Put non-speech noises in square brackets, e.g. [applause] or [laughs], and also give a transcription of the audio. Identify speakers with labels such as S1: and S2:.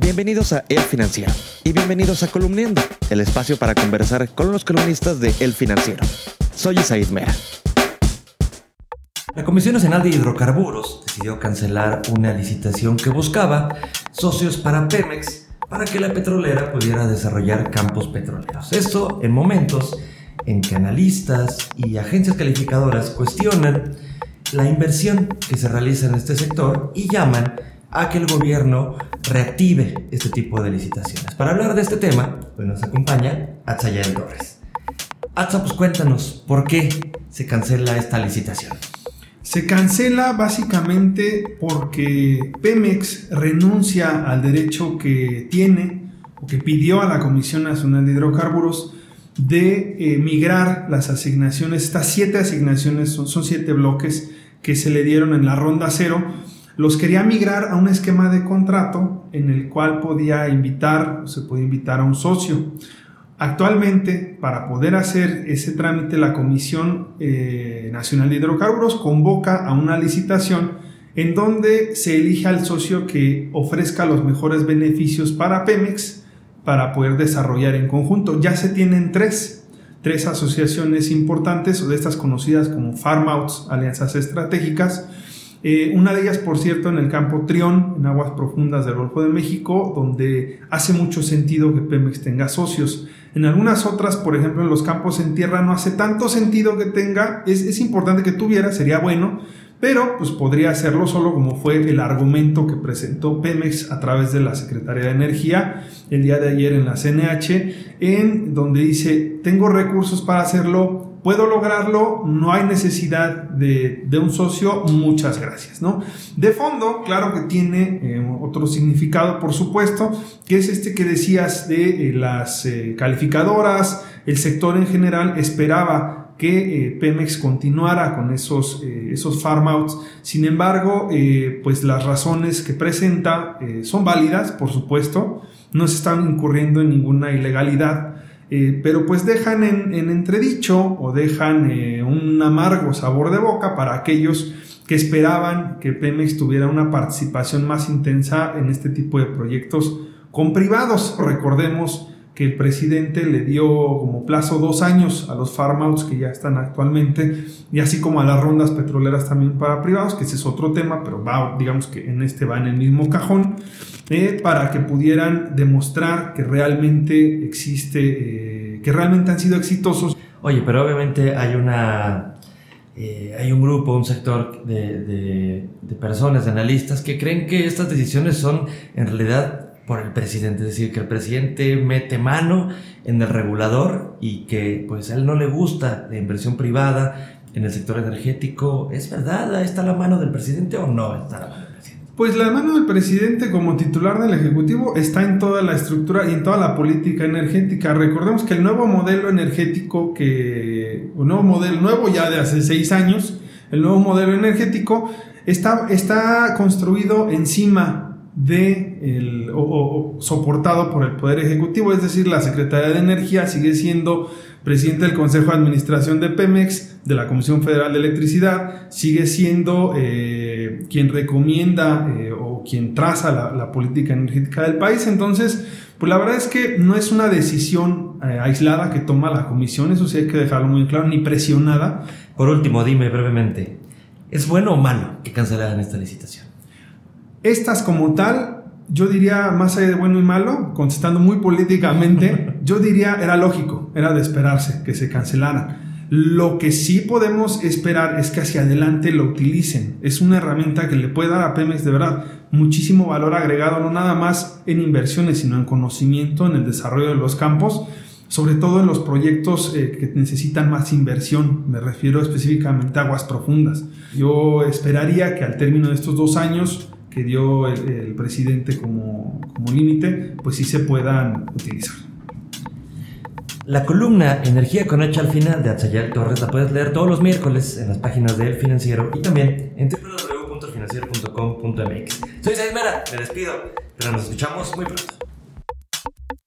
S1: Bienvenidos a El Financiero y bienvenidos a Columniendo, el espacio para conversar con los columnistas de El Financiero. Soy Isaid Mea.
S2: La Comisión Nacional de Hidrocarburos decidió cancelar una licitación que buscaba socios para Pemex para que la petrolera pudiera desarrollar campos petroleros. Esto en momentos en que analistas y agencias calificadoras cuestionan la inversión que se realiza en este sector y llaman a que el gobierno reactive este tipo de licitaciones. Para hablar de este tema, pues nos acompaña Atzayael Torres. Atza, pues cuéntanos, ¿por qué se cancela esta licitación?
S3: Se cancela básicamente porque Pemex renuncia al derecho que tiene o que pidió a la Comisión Nacional de Hidrocarburos de eh, migrar las asignaciones, estas siete asignaciones, son, son siete bloques que se le dieron en la ronda cero, los quería migrar a un esquema de contrato en el cual podía invitar, se puede invitar a un socio. Actualmente, para poder hacer ese trámite, la Comisión eh, Nacional de Hidrocarburos convoca a una licitación en donde se elige al socio que ofrezca los mejores beneficios para Pemex para poder desarrollar en conjunto. Ya se tienen tres, tres asociaciones importantes, o de estas conocidas como Farmouts, alianzas estratégicas, eh, una de ellas, por cierto, en el campo Trión, en aguas profundas del Golfo de México, donde hace mucho sentido que Pemex tenga socios. En algunas otras, por ejemplo, en los campos en tierra, no hace tanto sentido que tenga, es, es importante que tuviera, sería bueno, pero pues podría hacerlo solo como fue el argumento que presentó Pemex a través de la Secretaría de Energía el día de ayer en la CNH, en donde dice, tengo recursos para hacerlo, puedo lograrlo, no hay necesidad de, un socio, muchas gracias, ¿no? De fondo, claro que tiene eh, otro significado, por supuesto, que es este que decías de eh, las eh, calificadoras, el sector en general esperaba que Pemex continuara con esos, esos farm outs. Sin embargo, pues las razones que presenta son válidas, por supuesto, no se están incurriendo en ninguna ilegalidad. Eh, pero pues dejan en, entredicho o dejan eh, un amargo sabor de boca para aquellos que esperaban que Pemex tuviera una participación más intensa en este tipo de proyectos con privados. Recordemos que el presidente le dio como plazo dos años a los farmouts que ya están actualmente y así como a las rondas petroleras también para privados, que ese es otro tema, pero va, digamos que en este va en el mismo cajón, eh, para que pudieran demostrar que realmente existe, eh, que realmente han sido exitosos.
S2: Oye, pero obviamente hay una... Eh, hay un grupo, un sector de, de, de personas, de analistas, que creen que estas decisiones son en realidad por el presidente, es decir, que el presidente mete mano en el regulador y que pues a él no le gusta la inversión privada en el sector energético. ¿Es verdad? ¿Está la mano del presidente o no está la mano del presidente?
S3: Pues la mano del presidente como titular del Ejecutivo está en toda la estructura y en toda la política energética. Recordemos que el nuevo modelo energético que, un nuevo modelo, nuevo ya de hace seis años, el nuevo modelo energético está, está construido encima de o, soportado por el Poder Ejecutivo, es decir, la Secretaría de Energía sigue siendo presidente del Consejo de Administración de Pemex, de la Comisión Federal de Electricidad, sigue siendo eh, quien recomienda eh, o quien traza la, política energética del país. Entonces, pues la verdad es que no es una decisión eh, aislada que toma la comisión, eso sí hay que dejarlo muy claro, ni presionada.
S2: Por último, dime brevemente, ¿es bueno o malo que cancelaran esta licitación?
S3: Estas como tal, yo diría, más allá de bueno y malo, contestando muy políticamente, [laughs] yo diría era lógico, era de esperarse que se cancelaran. Lo que sí podemos esperar es que hacia adelante lo utilicen. Es una herramienta que le puede dar a Pemex de verdad muchísimo valor agregado, no nada más en inversiones, sino en conocimiento, en el desarrollo de los campos, sobre todo en los proyectos eh, que necesitan más inversión. Me refiero específicamente a aguas profundas. Yo esperaría que al término de estos dos años que dio el, presidente como, como límite, pues sí se puedan utilizar.
S2: La columna Energía con H al final de Atzayal Torres la puedes leer todos los miércoles en las páginas de El Financiero y también en www.financiero.com.mx. Soy Said Mera, me despido, pero nos escuchamos muy pronto.